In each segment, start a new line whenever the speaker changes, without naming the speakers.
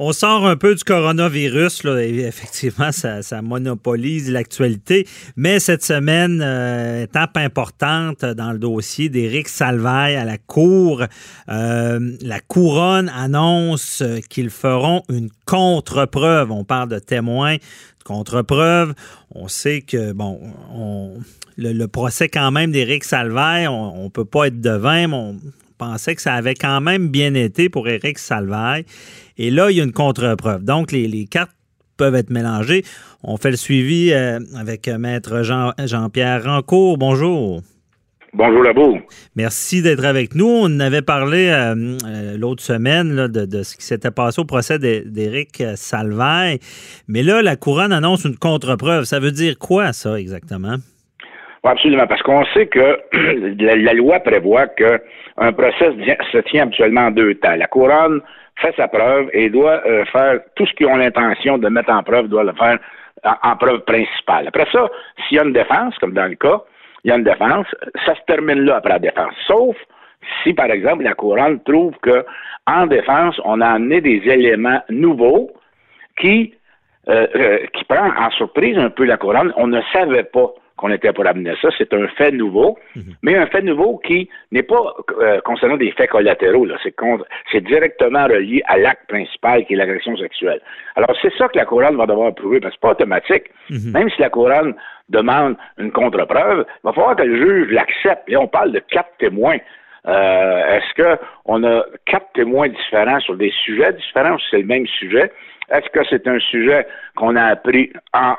On sort un peu du coronavirus, là, effectivement, ça, monopolise l'actualité, mais cette semaine, euh, étape importante dans le dossier d'Éric Salvaille à la Cour. Euh, la Couronne annonce qu'ils feront une contre-preuve. On parle de témoins, de contre-preuve. On sait que, bon, le, procès quand même d'Éric Salvaille, on ne peut pas être devin, mais on pensait que ça avait quand même bien été pour Éric Salvaille. Et là, il y a une contre-preuve. Donc, les, cartes peuvent être mélangées. On fait le suivi euh, avec Maître Jean, Jean-Pierre Rancourt. Bonjour.
Bonjour Labo.
Merci d'être avec nous. On avait parlé euh, euh, l'autre semaine de, ce qui s'était passé au procès d'Éric Salvaille. Mais là, la couronne annonce une contre-preuve. Ça veut dire quoi, ça, exactement?
Absolument, parce qu'on sait que la, loi prévoit qu'un procès se tient habituellement en deux temps. La couronne fait sa preuve et doit euh, faire tout ce qu'ils ont l'intention de mettre en preuve, doit le faire en, preuve principale. Après ça, s'il y a une défense, comme dans le cas, il y a une défense, ça se termine là après la défense. Sauf si, par exemple, la couronne trouve que en défense, on a amené des éléments nouveaux qui, euh, euh, qui prend en surprise un peu la couronne. On ne savait pas qu'on était pour amener ça. C'est un fait nouveau, mhm. mais un fait nouveau qui n'est pas euh, concernant des faits collatéraux. C'est, directement relié à l'acte principal qui est l'agression sexuelle. Alors, c'est ça que la couronne va devoir prouver, parce que c'est pas automatique. Mhm. Même si la couronne demande une contre-preuve, il va falloir que le juge l'accepte. Et on parle de quatre témoins. Euh, est-ce qu'on a quatre témoins différents sur des sujets différents ou c'est le même sujet? Est-ce que c'est un sujet qu'on a appris en,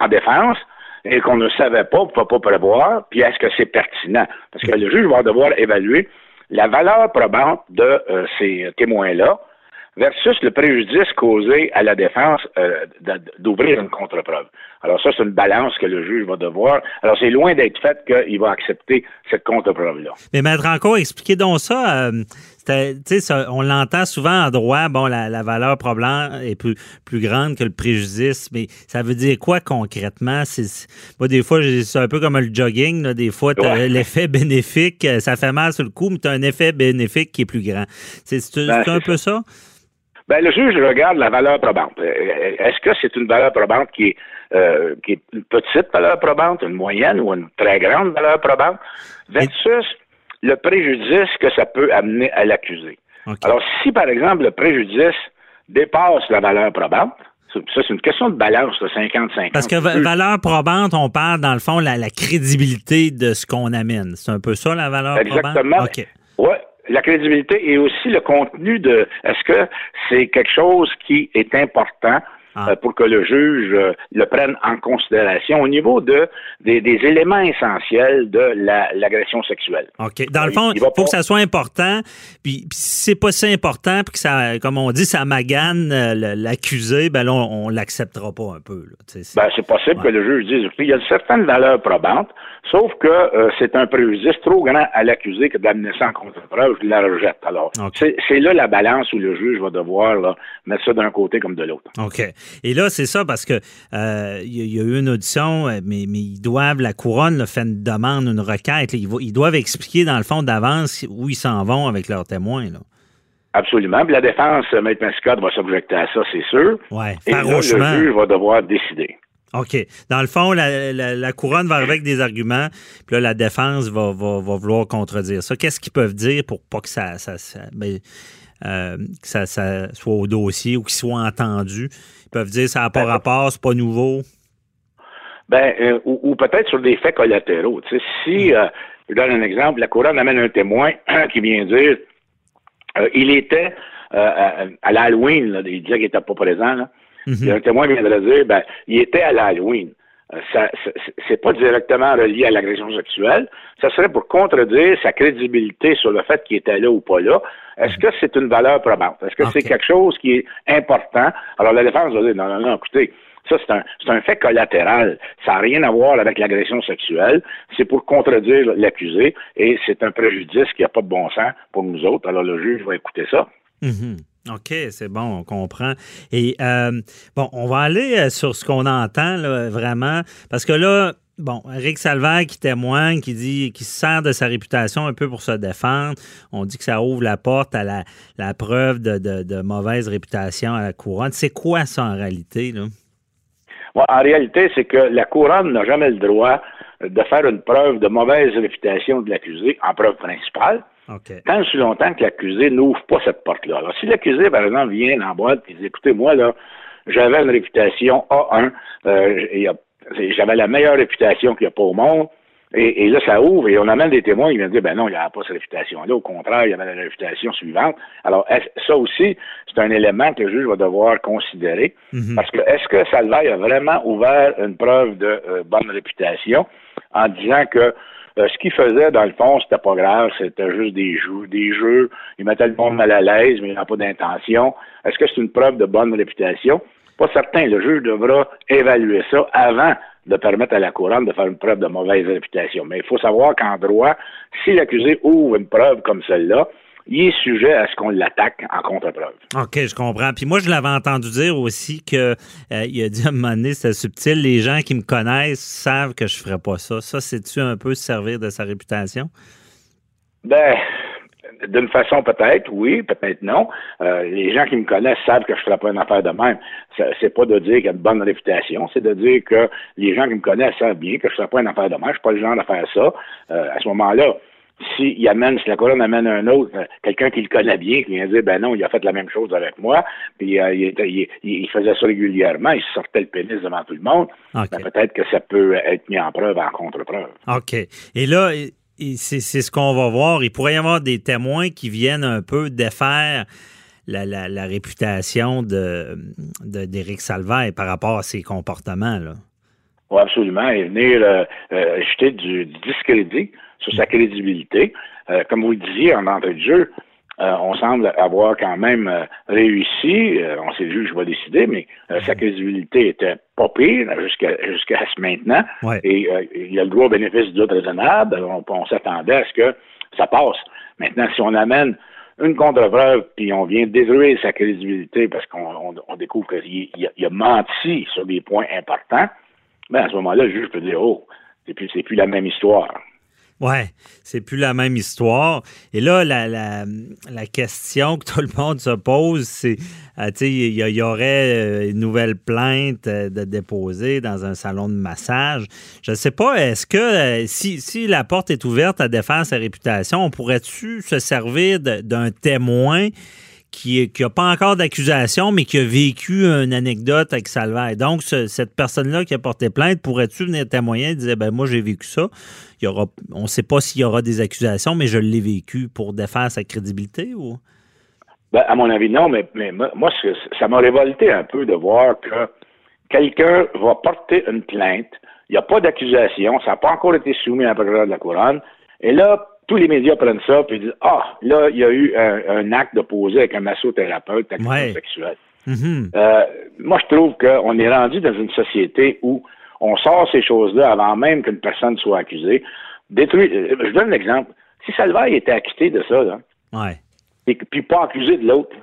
en défense? Et qu'on ne savait pas, on ne peut pas prévoir, puis est-ce que c'est pertinent? Parce que le juge va devoir évaluer la valeur probante de euh, ces témoins-là versus le préjudice causé à la défense euh, d'ouvrir une contre-preuve. Alors ça, c'est une balance que le juge va devoir. Alors c'est loin d'être fait qu'il va accepter cette contre-preuve-là.
Mais Maître encore, expliquez donc ça. Euh, on l'entend souvent en droit, bon, la, valeur probante est plus, plus grande que le préjudice, mais ça veut dire quoi concrètement? moi, des fois, c'est un peu comme le jogging, des fois, l'effet bénéfique, euh, ça fait mal sur le coup, mais tu as un effet bénéfique qui est plus grand. C'est ben, un peu ça?
Ben, le juge regarde la valeur probante. Euh, est-ce que c'est une valeur probante qui est, euh, qui est une petite valeur probante, une moyenne ou une très grande valeur probante, versus le préjudice que ça peut amener à l'accusé. Alors, si, par exemple, le préjudice dépasse la valeur probante, ça, c'est une question de balance, de 50-50.
Parce que valeur probante, on parle, dans le fond, la, la crédibilité de ce qu'on amène. C'est un peu ça, la valeur
probante?
Exactement.
Oui, la crédibilité et aussi le contenu de est-ce que c'est quelque chose qui est important ah. Euh, pour que le juge euh, le prenne en considération au niveau de des, éléments essentiels de l'agression sexuelle.
OK. Dans le fond, il, faut que ça soit important. Puis, si c'est pas si important, puis que ça, comme on dit, ça magane euh, l'accusé, ben là, on, l'acceptera pas un peu.
ben, c'est possible que le juge dise, il y a une certaine valeur probante, sauf que c'est un préjudice trop grand à l'accusé que d'amener ça en contre-preuve, je la rejette. Alors, c'est là la balance où le juge va devoir mettre ça d'un côté comme de l'autre.
OK. Et là, c'est ça parce que euh, il y, a eu une audition, euh, mais, ils doivent, la couronne le fait une demande, une requête. ils, doivent expliquer dans le fond d'avance où ils s'en vont avec leurs témoins. Là.
Absolument. Puis la défense, euh, Maître Mascotte va s'objecter à ça, c'est sûr.
Ouais,
Et là, le juge va devoir décider.
OK. Dans le fond, la, couronne va avec des arguments, puis là, la défense va, vouloir contredire ça. Qu'est-ce qu'ils peuvent dire pour pas que ça, ça, ben, euh, que ça, soit au dossier ou qu'il soit entendu. Ils peuvent dire ça n'a pas ben, rapport, c'est pas nouveau.
Ben, euh, ou, peut-être sur des faits collatéraux. si, hmm. euh, je donne un exemple, la couronne amène un témoin qui vient dire il était à, l'Halloween, il disait qu'il n'était pas présent. Hmm. un témoin viendrait dire ben, il était à l'Halloween. Ça, c'est pas directement relié à l'agression sexuelle. Ça serait pour contredire sa crédibilité sur le fait qu'il était là ou pas là. Est-ce que c'est une valeur probante? Est-ce que c'est quelque chose qui est important? Alors, la défense va dire, non, non, non, écoutez, ça, c'est un, c'est un fait collatéral. Ça n'a rien à voir avec l'agression sexuelle. C'est pour contredire l'accusé et c'est un préjudice qui n'a pas de bon sens pour nous autres. Alors, le juge va écouter ça.
Mm-hmm. OK, c'est bon, on comprend. Et euh, bon, on va aller euh, sur ce qu'on entend là, vraiment, parce que là, bon, Eric Salvaire qui témoigne, qui dit, qui se sert de sa réputation un peu pour se défendre. On dit que ça ouvre la porte à la, preuve de, mauvaise réputation à la couronne. C'est quoi ça en réalité, là?
en réalité, c'est que la couronne n'a jamais le droit de faire une preuve de mauvaise réputation de l'accusé en preuve principale. Tant si longtemps que l'accusé n'ouvre pas cette porte-là. Alors, si l'accusé, par exemple, vient en boîte et dit, écoutez, moi, là, j'avais une réputation A1, euh, j'avais la meilleure réputation qu'il n'y a pas au monde, et, là, ça ouvre et on amène des témoins qui viennent dire, ben non, il n'y a pas cette réputation-là. Au contraire, il y avait la réputation suivante. Alors, ça aussi, c'est un élément que le juge va devoir considérer. Mhm. Parce que est-ce que Salvaille a vraiment ouvert une preuve de euh, bonne réputation en disant que euh, ce qu'il faisait, dans le fond, c'était pas grave, c'était juste des jeux, des jeux. Il mettait le monde mal à l'aise, mais il n'a pas d'intention. Est-ce que c'est une preuve de bonne réputation? Pas certain. Le juge devra évaluer ça avant de permettre à la couronne de faire une preuve de mauvaise réputation. Mais il faut savoir qu'en droit, si l'accusé ouvre une preuve comme celle-là, il est sujet à ce qu'on l'attaque en contre-preuve.
OK, je comprends. Puis moi, je l'avais entendu dire aussi que euh, il a dit à un moment donné, c'était subtil, les gens qui me connaissent savent que je ne ferais pas ça. Ça, c'est-tu un peu servir de sa réputation?
Ben, d'une façon peut-être, oui, peut-être non. Euh, les gens qui me connaissent savent que je ne ferai pas une affaire de même. C'est pas de dire qu'il y a une bonne réputation, c'est de dire que les gens qui me connaissent savent bien que je ne ferai pas une affaire de même. Je ne suis pas le genre à faire ça. Euh, à ce moment-là, s'il amène, si la colonne amène un autre, euh, quelqu'un qui le connaît bien, qui vient dire, ben non, il a fait la même chose avec moi, puis il, faisait ça régulièrement, il sortait le pénis devant tout le monde, ben, peut-être que ça peut être mis en preuve en contre-preuve.
OK. Et là, c'est ce qu'on va voir. Il pourrait y avoir des témoins qui viennent un peu défaire la, réputation de d'Éric Salvaire par rapport à ses comportements. Là.
Oui, absolument. Et venir euh, euh, jeter du, discrédit sur sa crédibilité. Euh, comme vous le disiez en entrée de jeu, euh, on semble avoir quand même euh, réussi. Euh, on sait juste, je vais décider, mais sa crédibilité était pas pire jusqu'à jusqu'à ce maintenant. Et il a le droit au bénéfice du doute raisonnable. On, s'attendait à ce que ça passe. Maintenant, si on amène une contre-preuve, puis on vient détruire sa crédibilité parce qu'on découvre qu'il a, menti sur des points importants, ben à ce moment-là, le juge peut dire Oh, c'est plus, c'est plus la même histoire.
Ouais, c'est plus la même histoire. Et là, la, la, la, question que tout le monde se pose, c'est, euh, tu sais, il y, aurait euh, une nouvelle plainte euh, de déposer dans un salon de massage. Je ne sais pas, est-ce que si, si la porte est ouverte à défendre sa réputation, on pourrait-tu se servir d'un témoin qui n'a pas encore d'accusation, mais qui a vécu une anecdote avec Salvaire. Donc, cette personne-là qui a porté plainte, pourrait-tu venir témoigner? Et dire, ben moi, j'ai vécu ça. Il y aura, on ne sait pas s'il y aura des accusations, mais je l'ai vécu pour défaire sa crédibilité ou?
Ben, à mon avis, non, mais, moi, ça m'a révolté un peu de voir que quelqu'un va porter une plainte, il n'y a pas d'accusation, ça n'a pas encore été soumis à la procureur de la couronne, et là, tous les médias prennent ça et disent Ah, là, il y a eu un, acte de poser avec un massothérapeute sexuel. Mm-hmm. euh, moi, je trouve qu'on est rendu dans une société où on sort ces choses-là avant même qu'une personne soit accusée. Détruire, euh, je donne l'exemple. Si Salvaire était acquitté de ça, là, et puis pas accusé de l'autre,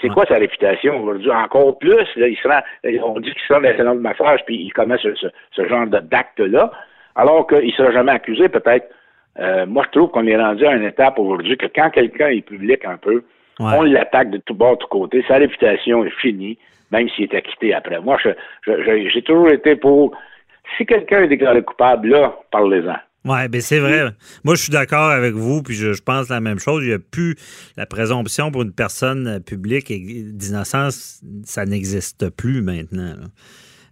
c'est quoi sa réputation aujourd'hui? Encore plus, là, il sera, on dit qu'il sera dans salon de massage puis il commet ce, ce, genre d'acte-là, alors qu'il ne sera jamais accusé, peut-être euh, moi, je trouve qu'on est rendu à une étape aujourd'hui que quand quelqu'un est public un peu, on l'attaque de tout bord, de tout côté. Sa réputation est finie, même s'il est acquitté après. Moi, j'ai toujours été pour. Si quelqu'un est déclaré coupable, là, parlez-en.
Oui, bien c'est vrai. Moi, je suis d'accord avec vous, puis je, pense la même chose. Il n'y a plus la présomption pour une personne publique d'innocence, ça n'existe plus maintenant.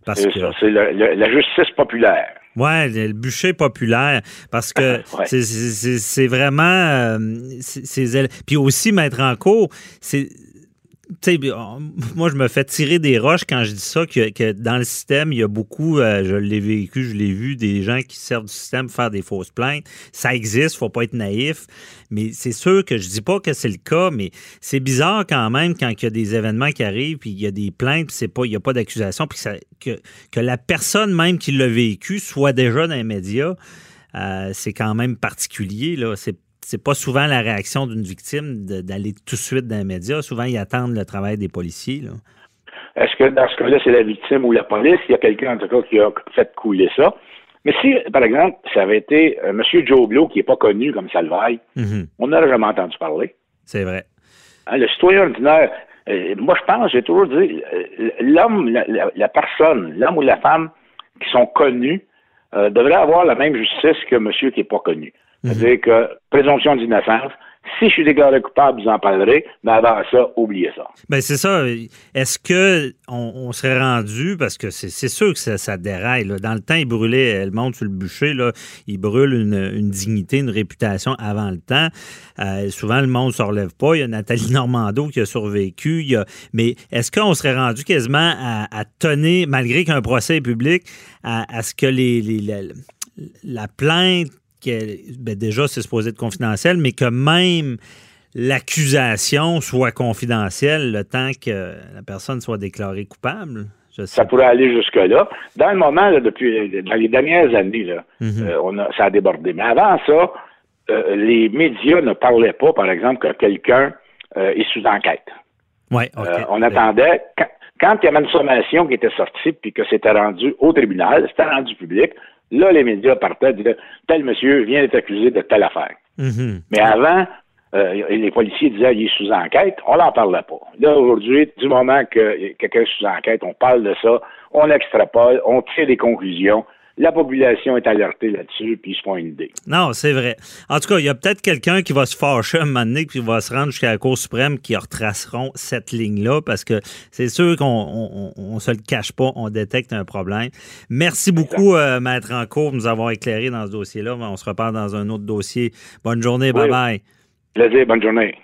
Parce que c'est la justice populaire.
Oui, le bûcher populaire, parce que c'est vraiment... Euh, puis aussi, mettre en cours, c'est moi, je me fais tirer des roches quand je dis ça, que, dans le système, il y a beaucoup, euh, je l'ai vécu, je l'ai vu, des gens qui servent du système faire des fausses plaintes. Ça existe, faut pas être naïf. Mais c'est sûr que je dis pas que c'est le cas, mais c'est bizarre quand même quand il y a des événements qui arrivent, puis il y a des plaintes, puis c'est pas, il n'y a pas d'accusation, puis que, que la personne même qui l'a vécu soit déjà dans les médias. Euh, c'est quand même particulier. Là. C'est c'est pas souvent la réaction d'une victime d'aller tout de suite dans les médias. Souvent, ils attendent le travail des policiers.
Est-ce que dans ce cas-là, c'est la victime ou la police? Il y a quelqu'un, en tout cas, qui a fait couler ça. Mais si, par exemple, ça avait été euh, M. Joe Blow, qui n'est pas connu comme Salvaille,
Mhm.
on n'aurait jamais entendu parler.
C'est vrai.
Hein, le citoyen ordinaire, euh, moi je pense, j'ai toujours dit, euh, l'homme, la, la- la personne, l'homme ou la femme qui sont connus devraient avoir la même justice que monsieur qui n'est pas connu. C'est-à-dire que présomption d'innocence, si je suis déclaré coupable, vous en parlerez, mais avant ça, oubliez ça.
Ben c'est ça. Est-ce que on, on serait rendu parce que c'est sûr que ça, ça déraille. là. Dans le temps, il brûlait le monde sur le bûcher. Là, il brûle une, une dignité, une réputation avant le temps. Euh, souvent, le monde ne se relève pas. Il y a Nathalie Normando qui a survécu. Il y a- mais est-ce qu'on serait rendu quasiment à, à tenir, malgré qu'un procès est public, à, à ce que les, la plainte, que- ben déjà, c'est supposé être confidentiel, mais que même l'accusation soit confidentielle le temps que la personne soit déclarée coupable?
Ça pourrait aller jusque-là. Dans le moment, là, depuis dans les dernières années, là,
Mhm.
euh, on a, ça a débordé. Mais avant ça, euh, les médias ne parlaient pas, par exemple, que quelqu'un euh, est sous enquête.
Ouais.
Euh, on attendait, quand, quand il y avait une sommation qui était sortie puis que c'était rendu au tribunal, c'était rendu public, là, les médias partaient, disaient, tel monsieur vient d'être accusé de telle affaire.
Mhm.
Mais avant, euh, les policiers disaient, il est sous enquête, on n'en parlait pas. Là, aujourd'hui, du moment que quelqu'un est sous enquête, on parle de ça, on extrapole, on tire des conclusions. La population est alertée là-dessus, puis ils se font une idée.
Non, c'est vrai. En tout cas, il y a peut-être quelqu'un qui va se fâcher un moment donné, puis va se rendre jusqu'à la Cour suprême qui retraceront cette ligne-là, parce que c'est sûr qu'on on, on- on se le cache pas, on détecte un problème. Merci beaucoup, euh, Maître Encourt, de nous avoir éclairé dans ce dossier-là. On se reparle dans un autre dossier. Bonne journée,
Oui.
bye-bye.
Plaisir, bonne journée.